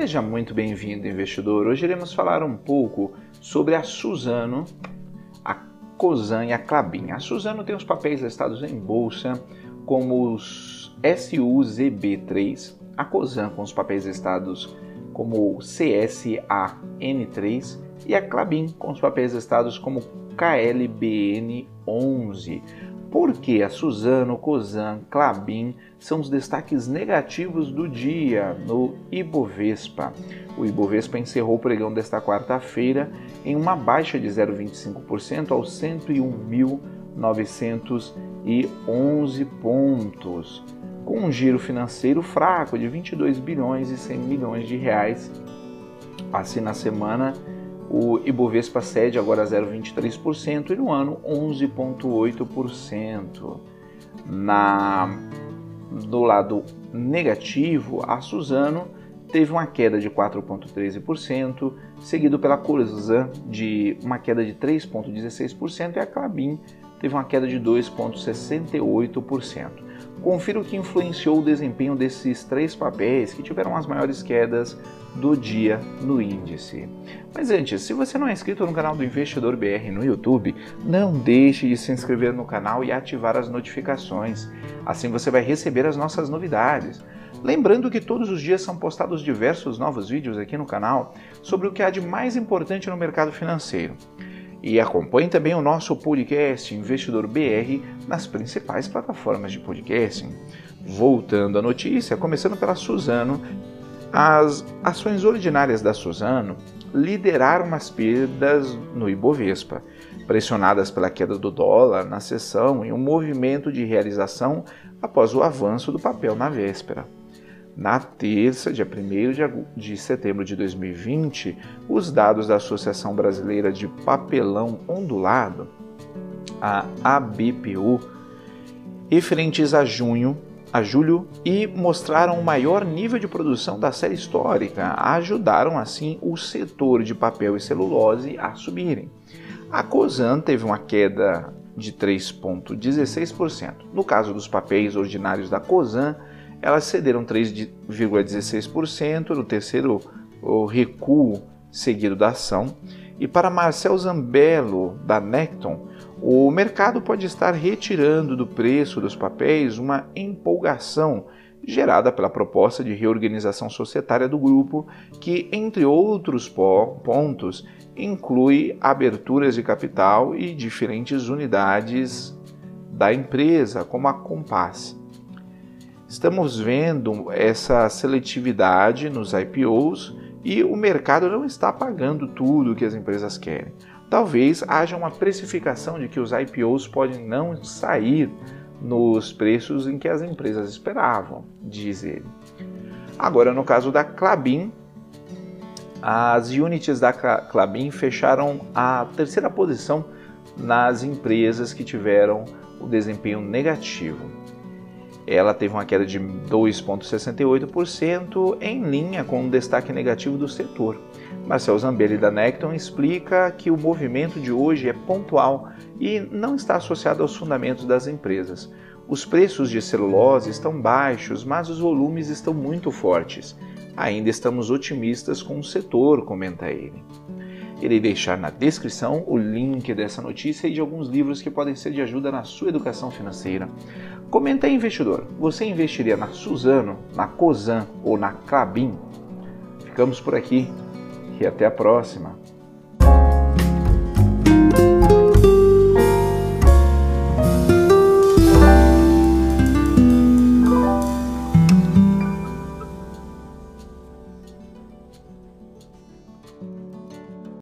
Seja muito bem-vindo, investidor. Hoje iremos falar um pouco sobre a Suzano, a Cosan e a Clabin. A Suzano tem os papéis listados em bolsa como os SUZB3, a Cosan com os papéis listados como o CSAN3 e a Clabin com os papéis listados como KLBN11. Porque a Suzano, Cosan, Clabin são os destaques negativos do dia no Ibovespa. O Ibovespa encerrou o pregão desta quarta-feira em uma baixa de 0,25% aos 101.911 pontos, com um giro financeiro fraco de 22 bilhões e 100 milhões de reais. Assim, na semana, o Ibovespa cede agora 0,23% e no ano 11,8%. Na do lado negativo, a Suzano teve uma queda de 4,13%, seguido pela Corzan de uma queda de 3,16% e a Clabin teve uma queda de 2,68%. Confira o que influenciou o desempenho desses três papéis que tiveram as maiores quedas do dia no índice. Mas antes, se você não é inscrito no canal do Investidor BR no YouTube, não deixe de se inscrever no canal e ativar as notificações. Assim você vai receber as nossas novidades. Lembrando que todos os dias são postados diversos novos vídeos aqui no canal sobre o que há de mais importante no mercado financeiro. E acompanhe também o nosso podcast Investidor BR nas principais plataformas de podcasting. Voltando à notícia, começando pela Suzano, as ações ordinárias da Suzano lideraram as perdas no Ibovespa, pressionadas pela queda do dólar na sessão e um movimento de realização após o avanço do papel na véspera. Na terça, dia 1 de setembro de 2020, os dados da Associação Brasileira de Papelão Ondulado, a ABPU, referentes a junho, a julho e mostraram o maior nível de produção da série histórica, ajudaram assim o setor de papel e celulose a subirem. A Cosan teve uma queda de 3,16%. No caso dos papéis ordinários da Cosan, elas cederam 3,16% no terceiro recuo seguido da ação. E para Marcel Zambello, da Necton, o mercado pode estar retirando do preço dos papéis uma empolgação gerada pela proposta de reorganização societária do grupo, que, entre outros pontos, inclui aberturas de capital e diferentes unidades da empresa, como a Compass. Estamos vendo essa seletividade nos IPOs e o mercado não está pagando tudo o que as empresas querem. Talvez haja uma precificação de que os IPOs podem não sair nos preços em que as empresas esperavam, diz ele. Agora, no caso da Clabin, as units da Clabin fecharam a terceira posição nas empresas que tiveram o desempenho negativo ela teve uma queda de 2,68%, em linha com um destaque negativo do setor. Marcel Zambelli da Necton explica que o movimento de hoje é pontual e não está associado aos fundamentos das empresas. Os preços de celulose estão baixos, mas os volumes estão muito fortes. Ainda estamos otimistas com o setor, comenta ele. Irei deixar na descrição o link dessa notícia e de alguns livros que podem ser de ajuda na sua educação financeira. Comenta aí, investidor, você investiria na Suzano, na Cosan ou na Clabin? Ficamos por aqui e até a próxima.